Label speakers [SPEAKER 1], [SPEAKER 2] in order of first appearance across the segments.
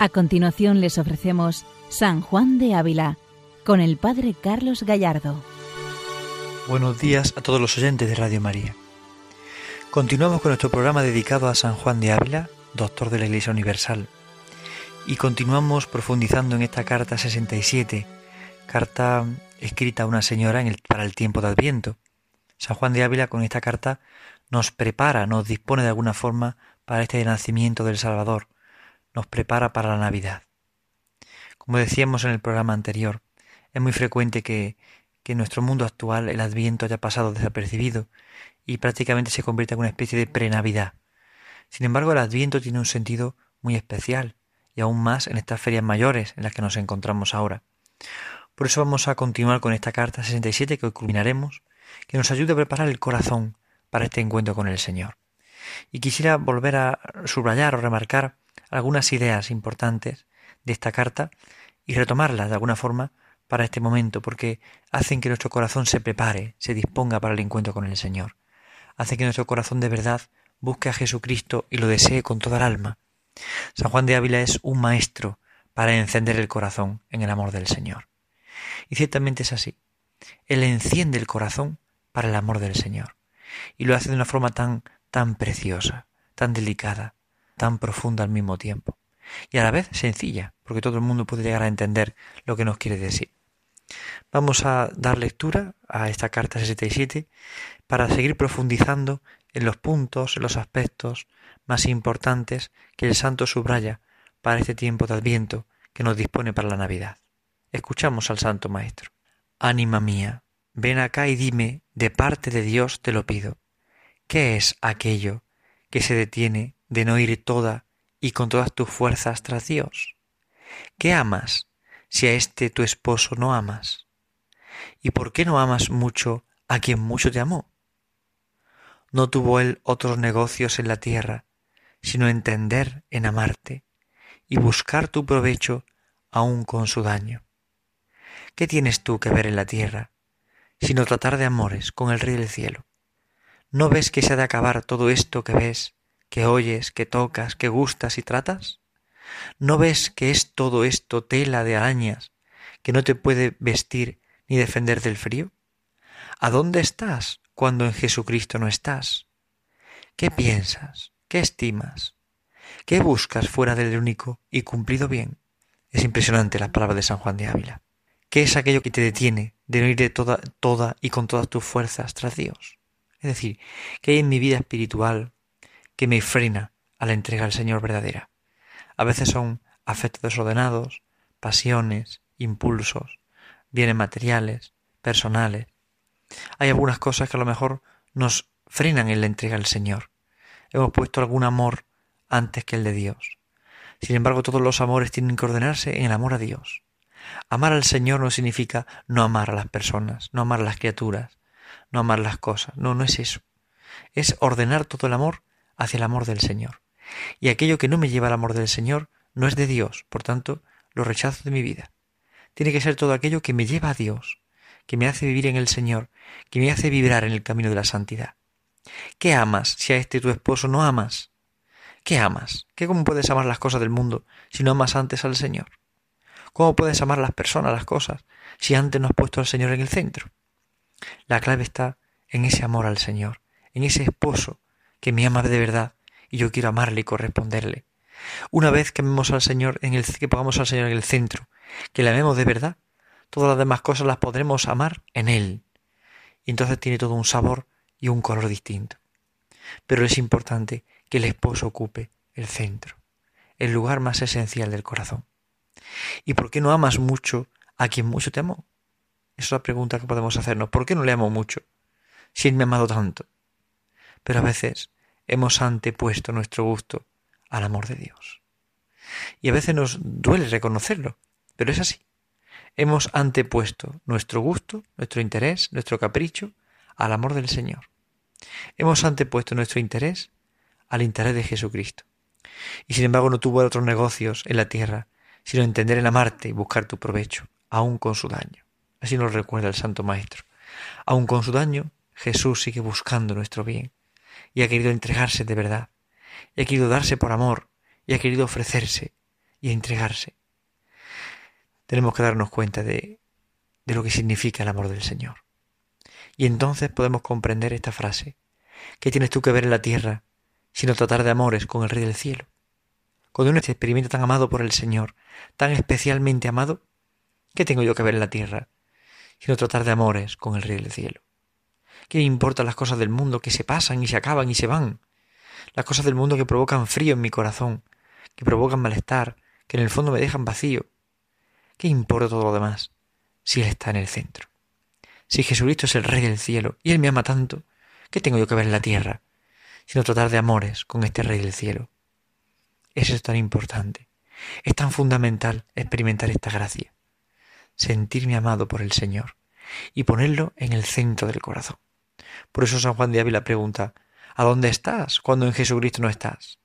[SPEAKER 1] A continuación les ofrecemos San Juan de Ávila con el Padre Carlos Gallardo.
[SPEAKER 2] Buenos días a todos los oyentes de Radio María. Continuamos con nuestro programa dedicado a San Juan de Ávila, doctor de la Iglesia Universal. Y continuamos profundizando en esta carta 67, carta escrita a una señora para el tiempo de Adviento. San Juan de Ávila con esta carta nos prepara, nos dispone de alguna forma para este nacimiento del Salvador, nos prepara para la Navidad. Como decíamos en el programa anterior, es muy frecuente que, en nuestro mundo actual el Adviento haya pasado desapercibido y prácticamente se convierta en una especie de pre-Navidad. Sin embargo, el Adviento tiene un sentido muy especial y aún más en estas ferias mayores en las que nos encontramos ahora. Por eso vamos a continuar con esta carta 67 que hoy culminaremos, que nos ayude a preparar el corazón para este encuentro con el Señor. Y quisiera volver a subrayar o remarcar algunas ideas importantes de esta carta y retomarlas de alguna forma para este momento, porque hacen que nuestro corazón se prepare, se disponga para el encuentro con el Señor. Hace que nuestro corazón de verdad busque a Jesucristo y lo desee con toda el alma. San Juan de Ávila es un maestro para encender el corazón en el amor del Señor. Y ciertamente es así. Él enciende el corazón para el amor del Señor. Y lo hace de una forma tan, tan preciosa, tan delicada, tan profunda al mismo tiempo. Y a la vez sencilla, porque todo el mundo puede llegar a entender lo que nos quiere decir. Vamos a dar lectura a esta carta 67 para seguir profundizando en los puntos, en los aspectos más importantes que el santo subraya para este tiempo de adviento que nos dispone para la Navidad. Escuchamos al santo maestro. Ánima mía, ven acá y dime, de parte de Dios te lo pido, ¿qué es aquello que se detiene de no ir toda y con todas tus fuerzas tras Dios? ¿Qué amas si a este tu esposo no amas? ¿Y por qué no amas mucho a quien mucho te amó? No tuvo él otros negocios en la tierra, sino entender en amarte y buscar tu provecho aun con su daño. ¿Qué tienes tú que ver en la tierra, sino tratar de amores con el Rey del cielo? ¿No ves que se ha de acabar todo esto que ves que oyes, que tocas, que gustas y tratas? ¿No ves que es todo esto tela de arañas que no te puede vestir ni defender del frío? ¿A dónde estás cuando en Jesucristo no estás? ¿Qué piensas? ¿Qué estimas? ¿Qué buscas fuera del único y cumplido bien? Es impresionante la palabra de San Juan de Ávila. ¿Qué es aquello que te detiene de no ir de toda, toda y con todas tus fuerzas tras Dios? Es decir, ¿qué hay en mi vida espiritual, que me frena a la entrega al Señor verdadera. A veces son afectos desordenados, pasiones, impulsos, bienes materiales, personales. Hay algunas cosas que a lo mejor nos frenan en la entrega al Señor. Hemos puesto algún amor antes que el de Dios. Sin embargo, todos los amores tienen que ordenarse en el amor a Dios. Amar al Señor no significa no amar a las personas, no amar a las criaturas, no amar las cosas. No, no es eso. Es ordenar todo el amor hacia el amor del Señor. Y aquello que no me lleva al amor del Señor no es de Dios, por tanto, lo rechazo de mi vida. Tiene que ser todo aquello que me lleva a Dios, que me hace vivir en el Señor, que me hace vibrar en el camino de la santidad. ¿Qué amas si a este tu esposo no amas? ¿Qué amas? ¿Qué cómo puedes amar las cosas del mundo si no amas antes al Señor? ¿Cómo puedes amar las personas, las cosas, si antes no has puesto al Señor en el centro? La clave está en ese amor al Señor, en ese esposo que me ama de verdad y yo quiero amarle y corresponderle. Una vez que amemos al Señor en el que pongamos al Señor en el centro, que le amemos de verdad, todas las demás cosas las podremos amar en él. Y entonces tiene todo un sabor y un color distinto. Pero es importante que el esposo ocupe el centro, el lugar más esencial del corazón. ¿Y por qué no amas mucho a quien mucho te amó? Esa es la pregunta que podemos hacernos. ¿Por qué no le amo mucho? Si él me ha amado tanto pero a veces hemos antepuesto nuestro gusto al amor de Dios. Y a veces nos duele reconocerlo, pero es así. Hemos antepuesto nuestro gusto, nuestro interés, nuestro capricho al amor del Señor. Hemos antepuesto nuestro interés al interés de Jesucristo. Y sin embargo no tuvo otros negocios en la tierra, sino entender el amarte y buscar tu provecho, aun con su daño. Así nos recuerda el Santo Maestro. Aun con su daño, Jesús sigue buscando nuestro bien y ha querido entregarse de verdad, y ha querido darse por amor, y ha querido ofrecerse, y entregarse. Tenemos que darnos cuenta de, de lo que significa el amor del Señor. Y entonces podemos comprender esta frase. ¿Qué tienes tú que ver en la tierra sino tratar de amores con el Rey del Cielo? Cuando uno se experimenta tan amado por el Señor, tan especialmente amado, ¿qué tengo yo que ver en la tierra sino tratar de amores con el Rey del Cielo? ¿Qué importan las cosas del mundo que se pasan y se acaban y se van? Las cosas del mundo que provocan frío en mi corazón, que provocan malestar, que en el fondo me dejan vacío. ¿Qué importa todo lo demás si Él está en el centro? Si Jesucristo es el Rey del cielo y Él me ama tanto, ¿qué tengo yo que ver en la tierra? Sino tratar de amores con este Rey del cielo. Eso es tan importante. Es tan fundamental experimentar esta gracia. Sentirme amado por el Señor y ponerlo en el centro del corazón. Por eso San Juan de Ávila pregunta, ¿a dónde estás cuando en Jesucristo no estás?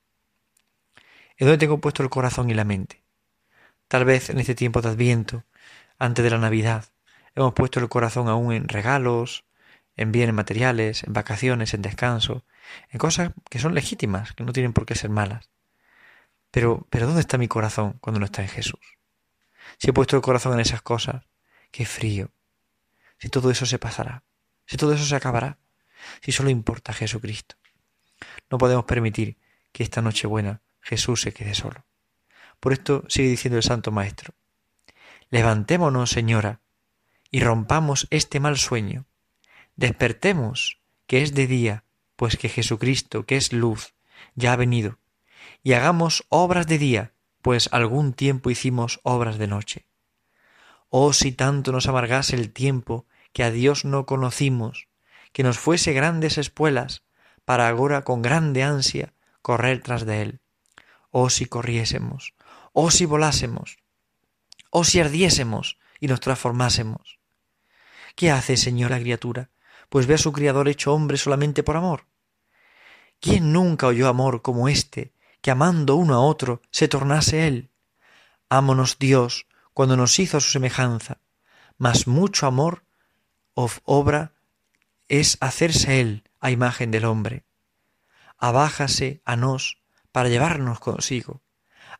[SPEAKER 2] ¿En dónde tengo puesto el corazón y la mente? Tal vez en este tiempo de Adviento, antes de la Navidad, hemos puesto el corazón aún en regalos, en bienes materiales, en vacaciones, en descanso, en cosas que son legítimas, que no tienen por qué ser malas. Pero, pero ¿dónde está mi corazón cuando no está en Jesús? Si he puesto el corazón en esas cosas, qué frío. Si todo eso se pasará, si todo eso se acabará, si solo importa Jesucristo. No podemos permitir que esta noche buena Jesús se quede solo. Por esto sigue diciendo el Santo Maestro. Levantémonos, Señora, y rompamos este mal sueño. Despertemos, que es de día, pues que Jesucristo, que es luz, ya ha venido, y hagamos obras de día, pues algún tiempo hicimos obras de noche. Oh, si tanto nos amargase el tiempo que a Dios no conocimos, que nos fuese grandes espuelas, para agora con grande ansia correr tras de él. Oh si corriésemos, oh si volásemos, oh si ardiésemos y nos transformásemos. ¿Qué hace, Señor, la criatura? Pues ve a su Criador hecho hombre solamente por amor. ¿Quién nunca oyó amor como este, que amando uno a otro se tornase él? Ámonos Dios cuando nos hizo su semejanza, mas mucho amor obra es hacerse él a imagen del hombre. Abájase a nos para llevarnos consigo.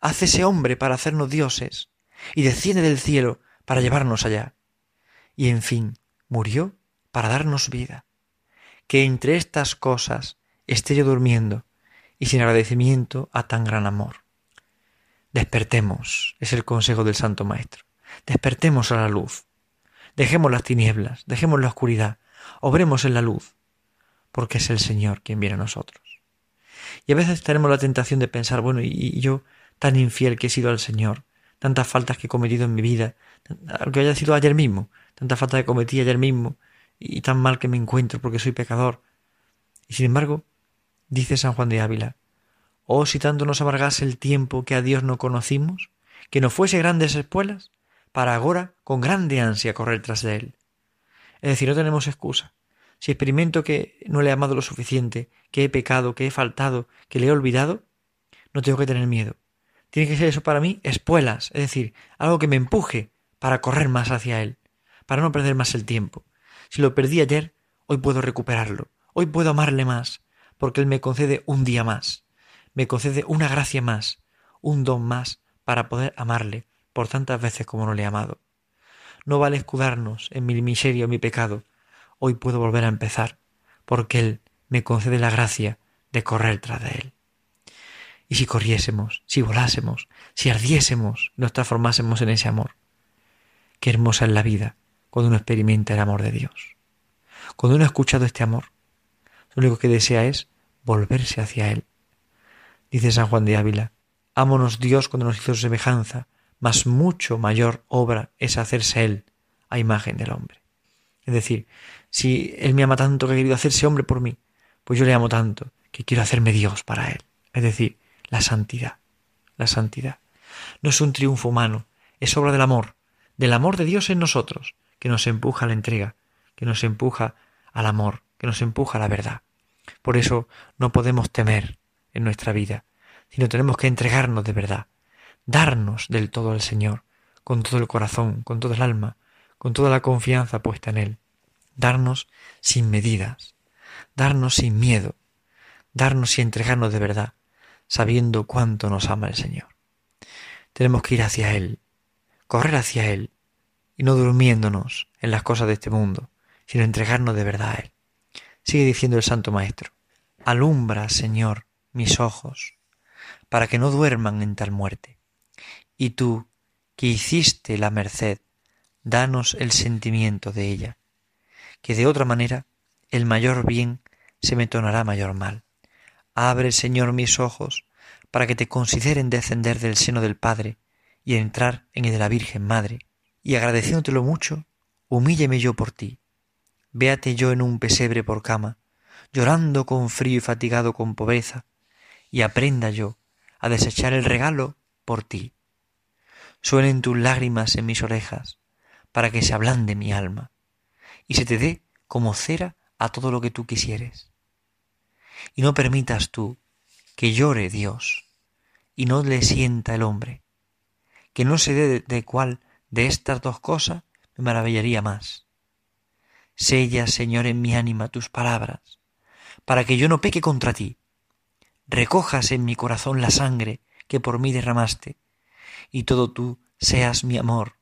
[SPEAKER 2] Hácese hombre para hacernos dioses y desciende del cielo para llevarnos allá. Y en fin, murió para darnos vida. Que entre estas cosas esté yo durmiendo y sin agradecimiento a tan gran amor. Despertemos, es el consejo del Santo Maestro. Despertemos a la luz. Dejemos las tinieblas, dejemos la oscuridad, obremos en la luz, porque es el Señor quien viene a nosotros. Y a veces tenemos la tentación de pensar, bueno, y, yo tan infiel que he sido al Señor, tantas faltas que he cometido en mi vida, aunque haya sido ayer mismo, tantas faltas que cometí ayer mismo, y tan mal que me encuentro porque soy pecador. Y sin embargo, dice San Juan de Ávila, oh si tanto nos amargase el tiempo que a Dios no conocimos, que no fuese grandes espuelas, para ahora con grande ansia correr tras de él. Es decir, no tenemos excusa. Si experimento que no le he amado lo suficiente, que he pecado, que he faltado, que le he olvidado, no tengo que tener miedo. Tiene que ser eso para mí espuelas, es decir, algo que me empuje para correr más hacia él, para no perder más el tiempo. Si lo perdí ayer, hoy puedo recuperarlo, hoy puedo amarle más, porque él me concede un día más, me concede una gracia más, un don más para poder amarle, por tantas veces como no le he amado. No vale escudarnos en mi miseria o mi pecado. Hoy puedo volver a empezar, porque Él me concede la gracia de correr tras de Él. Y si corriésemos, si volásemos, si ardiésemos, nos transformásemos en ese amor. Qué hermosa es la vida cuando uno experimenta el amor de Dios. Cuando uno ha escuchado este amor, lo único que desea es volverse hacia Él. Dice San Juan de Ávila, ámonos Dios cuando nos hizo semejanza, mas mucho mayor obra es hacerse Él a imagen del hombre. Es decir, si Él me ama tanto que ha querido hacerse hombre por mí, pues yo le amo tanto que quiero hacerme Dios para Él. Es decir, la santidad. La santidad. No es un triunfo humano, es obra del amor, del amor de Dios en nosotros, que nos empuja a la entrega, que nos empuja al amor, que nos empuja a la verdad. Por eso no podemos temer en nuestra vida, sino tenemos que entregarnos de verdad, darnos del todo al Señor, con todo el corazón, con todo el alma, con toda la confianza puesta en Él, darnos sin medidas, darnos sin miedo, darnos y entregarnos de verdad, sabiendo cuánto nos ama el Señor. tenemos que ir hacia Él, correr hacia Él, y no durmiéndonos en las cosas de este mundo, sino entregarnos de verdad a Él. Sigue diciendo el Santo Maestro, alumbra, Señor, mis ojos, para que no duerman en tal muerte. Y tú, que hiciste la merced, danos el sentimiento de ella, que de otra manera el mayor bien se me tornará mayor mal. Abre, Señor, mis ojos, para que te consideren descender del seno del Padre y entrar en el de la Virgen Madre, y agradeciéndotelo mucho, humílleme yo por ti. Véate yo en un pesebre por cama, llorando con frío y fatigado con pobreza, y aprenda yo a desechar el regalo por ti. Suenen tus lágrimas en mis orejas, para que se ablande mi alma, y se te dé como cera a todo lo que tú quisieres. Y no permitas tú que llore Dios, y no le sienta el hombre, que no se dé de, cuál de estas dos cosas me maravillaría más. Sella, Señor, en mi ánima tus palabras, para que yo no peque contra ti. Recojas en mi corazón la sangre que por mí derramaste, y todo tú seas mi amor,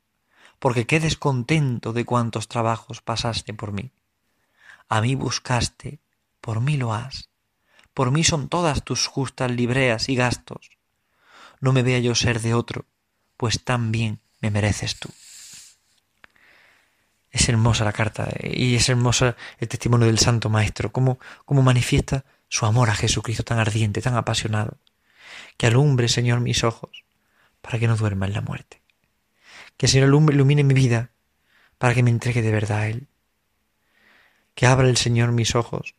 [SPEAKER 2] porque quedes contento de cuantos trabajos pasaste por mí. A mí buscaste, por mí lo has. Por mí son todas tus justas libreas y gastos. No me vea yo ser de otro, pues tan bien me mereces tú. Es hermosa la carta y es hermosa el testimonio del Santo Maestro, cómo, cómo manifiesta su amor a Jesucristo tan ardiente, tan apasionado. Que alumbre, Señor, mis ojos, para que no duerma en la muerte. Que el Señor ilumine mi vida para que me entregue de verdad a Él. Que abra el Señor mis ojos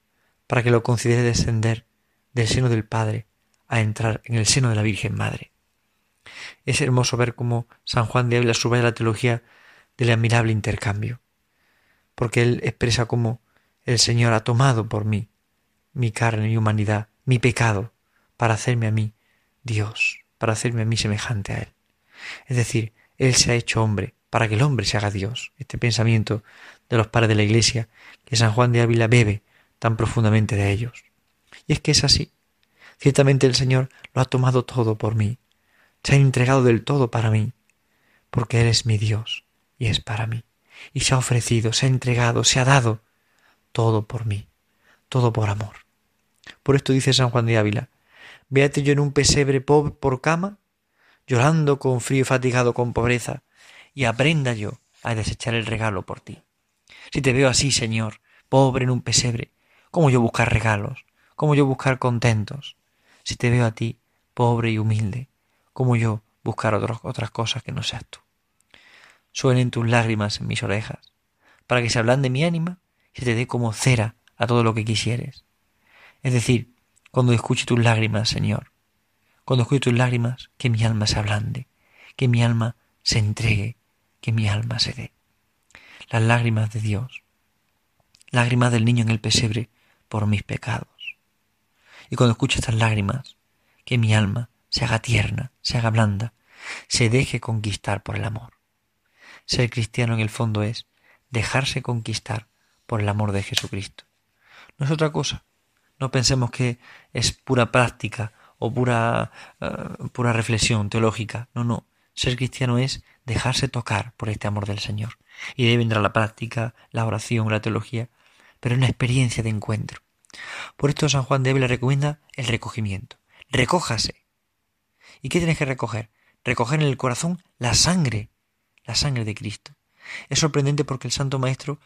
[SPEAKER 2] para que lo considere descender del seno del Padre a entrar en el seno de la Virgen Madre. Es hermoso ver cómo San Juan de Ávila subraya la teología del admirable intercambio, porque él expresa cómo el Señor ha tomado por mí mi carne y humanidad, mi pecado, para hacerme a mí Dios, para hacerme a mí semejante a Él. Es decir, él se ha hecho hombre para que el hombre se haga Dios. Este pensamiento de los padres de la Iglesia, que San Juan de Ávila bebe tan profundamente de ellos. Y es que es así. Ciertamente el Señor lo ha tomado todo por mí. Se ha entregado del todo para mí, porque Él es mi Dios y es para mí. Y se ha ofrecido, se ha entregado, se ha dado todo por mí, todo por amor. Por esto dice San Juan de Ávila, véate yo en un pesebre pobre por cama llorando con frío y fatigado con pobreza, y aprenda yo a desechar el regalo por ti. Si te veo así, Señor, pobre en un pesebre, ¿cómo yo buscar regalos? ¿Cómo yo buscar contentos? Si te veo a ti, pobre y humilde, ¿cómo yo buscar otras cosas que no seas tú? Suenen tus lágrimas en mis orejas, para que se de mi ánima y se te dé como cera a todo lo que quisieres. Es decir, cuando escuche tus lágrimas, Señor, cuando escucho tus lágrimas, que mi alma se ablande, que mi alma se entregue, que mi alma se dé. Las lágrimas de Dios, lágrimas del niño en el pesebre por mis pecados. Y cuando escucho estas lágrimas, que mi alma se haga tierna, se haga blanda, se deje conquistar por el amor. Ser cristiano en el fondo es dejarse conquistar por el amor de Jesucristo. No es otra cosa. No pensemos que es pura práctica o pura, eh, pura reflexión teológica. No, no. Ser cristiano es dejarse tocar por este amor del Señor. Y de ahí vendrá la práctica, la oración, la teología, pero es una experiencia de encuentro. Por esto San Juan de Ávila recomienda el recogimiento. Recójase. ¿Y qué tienes que recoger? Recoger en el corazón la sangre, la sangre de Cristo. Es sorprendente porque el Santo Maestro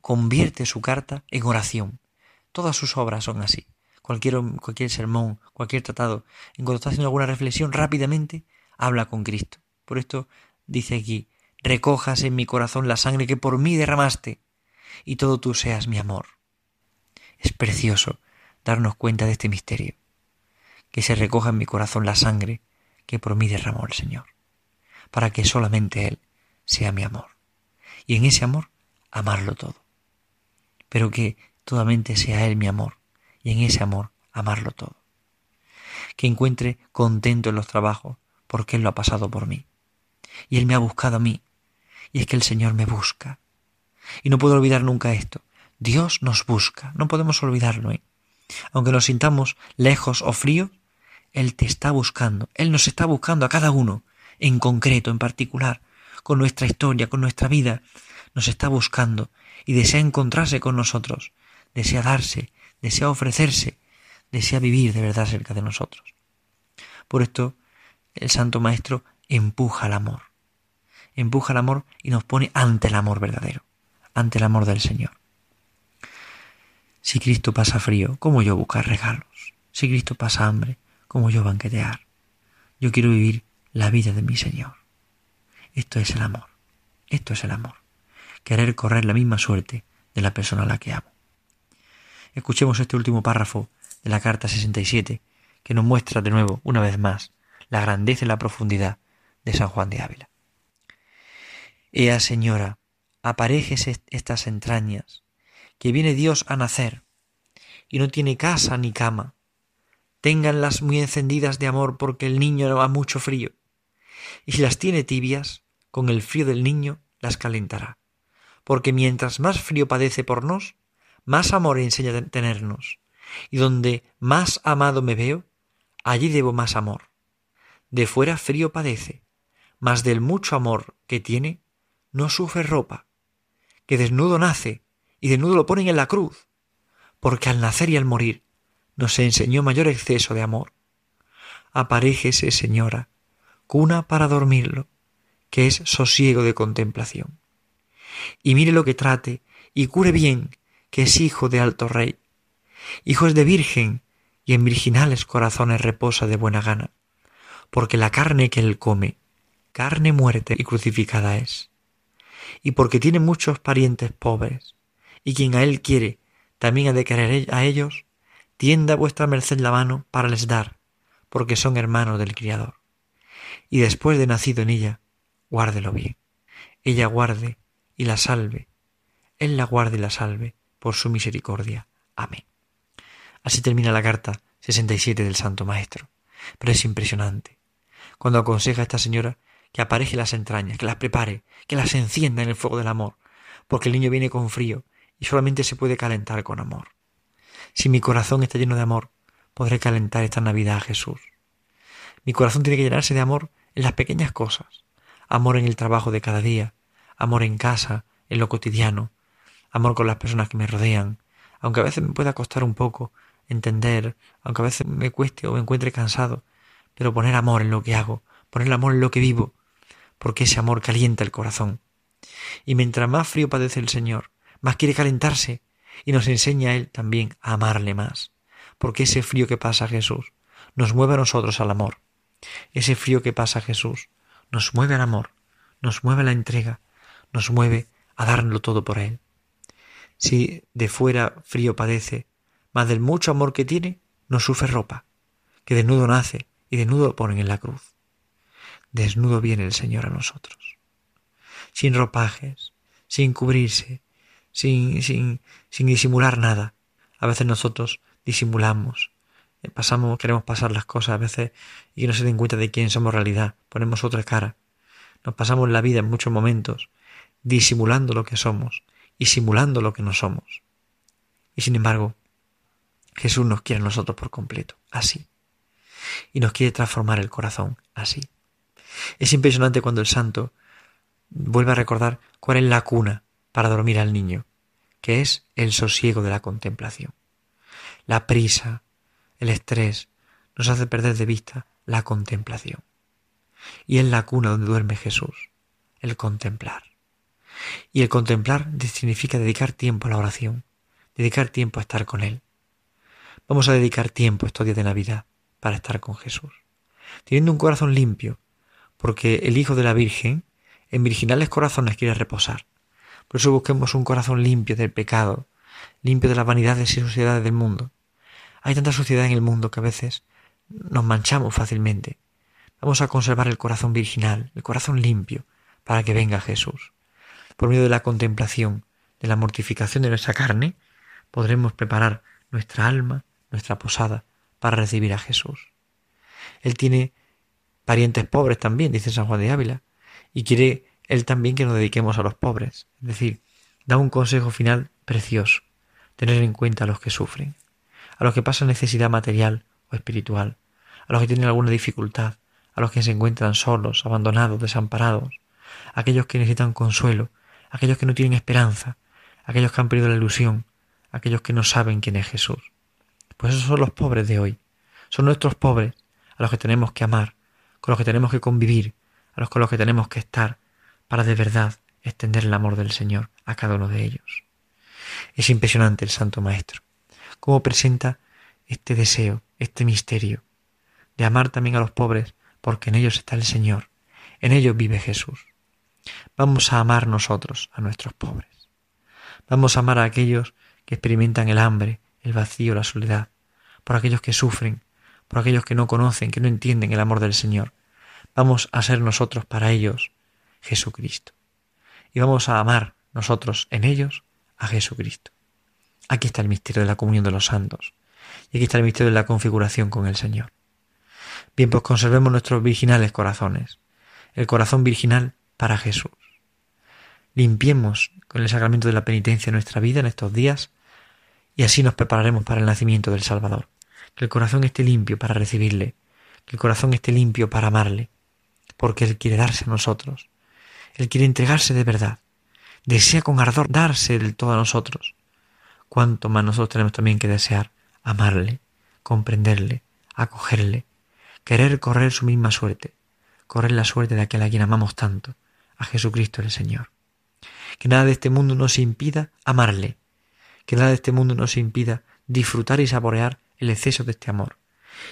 [SPEAKER 2] convierte su carta en oración. Todas sus obras son así cualquier, cualquier sermón, cualquier tratado, en cuanto está haciendo alguna reflexión, rápidamente habla con Cristo. Por esto dice aquí, recojas en mi corazón la sangre que por mí derramaste, y todo tú seas mi amor. Es precioso darnos cuenta de este misterio, que se recoja en mi corazón la sangre que por mí derramó el Señor, para que solamente Él sea mi amor, y en ese amor amarlo todo, pero que totalmente sea Él mi amor, y en ese amor amarlo todo. Que encuentre contento en los trabajos porque Él lo ha pasado por mí. Y Él me ha buscado a mí. Y es que el Señor me busca. Y no puedo olvidar nunca esto. Dios nos busca. No podemos olvidarlo. ¿eh? Aunque nos sintamos lejos o fríos, Él te está buscando. Él nos está buscando a cada uno. en concreto, en particular, con nuestra historia, con nuestra vida, nos está buscando y desea encontrarse con nosotros, desea darse, desea ofrecerse, desea vivir de verdad cerca de nosotros. Por esto, el Santo Maestro empuja al amor, empuja al amor y nos pone ante el amor verdadero, ante el amor del Señor. Si Cristo pasa frío, ¿cómo yo buscar regalos? Si Cristo pasa hambre, ¿cómo yo banquetear? Yo quiero vivir la vida de mi Señor. Esto es el amor. Esto es el amor. Querer correr la misma suerte de la persona a la que amo. Escuchemos este último párrafo de la carta 67, que nos muestra de nuevo, una vez más, la grandeza y la profundidad de San Juan de Ávila. Ea Señora, aparejes estas entrañas, que viene Dios a nacer, y no tiene casa ni cama. Ténganlas muy encendidas de amor porque el niño ha mucho frío, y si las tiene tibias, con el frío del niño las calentará, porque mientras más frío padece por nos, más amor enseña a tenernos, y donde más amado me veo, allí debo más amor. De fuera frío padece, mas del mucho amor que tiene, no sufre ropa, que desnudo nace, y desnudo lo ponen en la cruz, porque al nacer y al morir nos enseñó mayor exceso de amor. Aparéjese, señora, cuna para dormirlo, que es sosiego de contemplación. Y mire lo que trate, y cure bien, que es hijo de alto rey. Hijo es de virgen, y en virginales corazones reposa de buena gana, porque la carne que él come, carne muerte y crucificada es. Y porque tiene muchos parientes pobres, y quien a él quiere también ha de querer a ellos, tienda vuestra merced la mano para les dar, porque son hermanos del Criador. Y después de nacido en ella, guárdelo bien. Ella guarde y la salve. Él la guarde y la salve por su misericordia. Amén. Así termina la carta 67 del Santo Maestro. Pero es impresionante. Cuando aconseja a esta señora que apareje las entrañas, que las prepare, que las encienda en el fuego del amor, porque el niño viene con frío y solamente se puede calentar con amor. Si mi corazón está lleno de amor, podré calentar esta Navidad a Jesús. Mi corazón tiene que llenarse de amor en las pequeñas cosas, amor en el trabajo de cada día, amor en casa, en lo cotidiano, amor con las personas que me rodean, aunque a veces me pueda costar un poco entender, aunque a veces me cueste o me encuentre cansado, pero poner amor en lo que hago, poner amor en lo que vivo, porque ese amor calienta el corazón. Y mientras más frío padece el Señor, más quiere calentarse, y nos enseña a Él también a amarle más, porque ese frío que pasa Jesús nos mueve a nosotros al amor. Ese frío que pasa Jesús nos mueve al amor, nos mueve a la entrega, nos mueve a darlo todo por Él. Si de fuera frío padece, mas del mucho amor que tiene, no sufre ropa, que desnudo nace y desnudo ponen en la cruz. Desnudo viene el Señor a nosotros, sin ropajes, sin cubrirse, sin, sin, sin disimular nada. A veces nosotros disimulamos, eh, pasamos, queremos pasar las cosas a veces y no se den cuenta de quién somos realidad, ponemos otra cara. Nos pasamos la vida en muchos momentos disimulando lo que somos y simulando lo que no somos. Y sin embargo, Jesús nos quiere a nosotros por completo, así. Y nos quiere transformar el corazón, así. Es impresionante cuando el santo vuelve a recordar cuál es la cuna para dormir al niño, que es el sosiego de la contemplación. La prisa, el estrés, nos hace perder de vista la contemplación. Y es la cuna donde duerme Jesús, el contemplar. Y el contemplar significa dedicar tiempo a la oración, dedicar tiempo a estar con Él. Vamos a dedicar tiempo estos días de Navidad para estar con Jesús, teniendo un corazón limpio, porque el Hijo de la Virgen en virginales corazones quiere reposar. Por eso busquemos un corazón limpio del pecado, limpio de las vanidades y suciedades del mundo. Hay tanta suciedad en el mundo que a veces nos manchamos fácilmente. Vamos a conservar el corazón virginal, el corazón limpio, para que venga Jesús por medio de la contemplación, de la mortificación de nuestra carne, podremos preparar nuestra alma, nuestra posada, para recibir a Jesús. Él tiene parientes pobres también, dice San Juan de Ávila, y quiere Él también que nos dediquemos a los pobres. Es decir, da un consejo final precioso, tener en cuenta a los que sufren, a los que pasan necesidad material o espiritual, a los que tienen alguna dificultad, a los que se encuentran solos, abandonados, desamparados, aquellos que necesitan consuelo, aquellos que no tienen esperanza, aquellos que han perdido la ilusión, aquellos que no saben quién es Jesús. Pues esos son los pobres de hoy. Son nuestros pobres a los que tenemos que amar, con los que tenemos que convivir, a los con los que tenemos que estar, para de verdad extender el amor del Señor a cada uno de ellos. Es impresionante el Santo Maestro, cómo presenta este deseo, este misterio, de amar también a los pobres, porque en ellos está el Señor, en ellos vive Jesús. Vamos a amar nosotros a nuestros pobres. Vamos a amar a aquellos que experimentan el hambre, el vacío, la soledad, por aquellos que sufren, por aquellos que no conocen, que no entienden el amor del Señor. Vamos a ser nosotros para ellos Jesucristo. Y vamos a amar nosotros en ellos a Jesucristo. Aquí está el misterio de la comunión de los santos. Y aquí está el misterio de la configuración con el Señor. Bien, pues conservemos nuestros virginales corazones. El corazón virginal para Jesús. Limpiemos con el sacramento de la penitencia nuestra vida en estos días y así nos prepararemos para el nacimiento del Salvador. Que el corazón esté limpio para recibirle, que el corazón esté limpio para amarle, porque Él quiere darse a nosotros, Él quiere entregarse de verdad, desea con ardor darse del todo a nosotros. Cuanto más nosotros tenemos también que desear amarle, comprenderle, acogerle, querer correr su misma suerte, correr la suerte de aquel a quien amamos tanto, a Jesucristo el Señor. Que nada de este mundo nos impida amarle, que nada de este mundo nos impida disfrutar y saborear el exceso de este amor,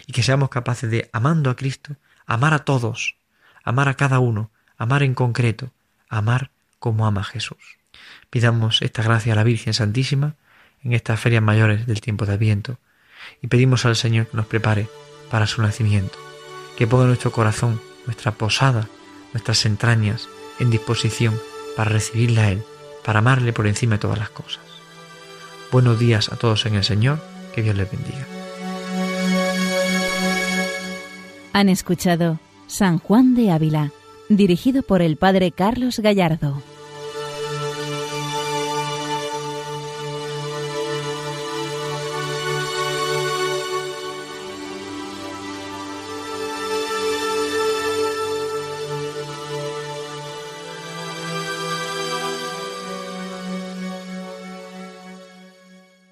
[SPEAKER 2] y que seamos capaces de, amando a Cristo, amar a todos, amar a cada uno, amar en concreto, amar como ama Jesús. Pidamos esta gracia a la Virgen Santísima en estas ferias mayores del tiempo de Adviento, y pedimos al Señor que nos prepare para su nacimiento, que ponga nuestro corazón, nuestra posada, nuestras entrañas en disposición para recibirle a Él, para amarle por encima de todas las cosas. Buenos días a todos en el Señor, que Dios les bendiga.
[SPEAKER 1] Han escuchado San Juan de Ávila, dirigido por el Padre Carlos Gallardo.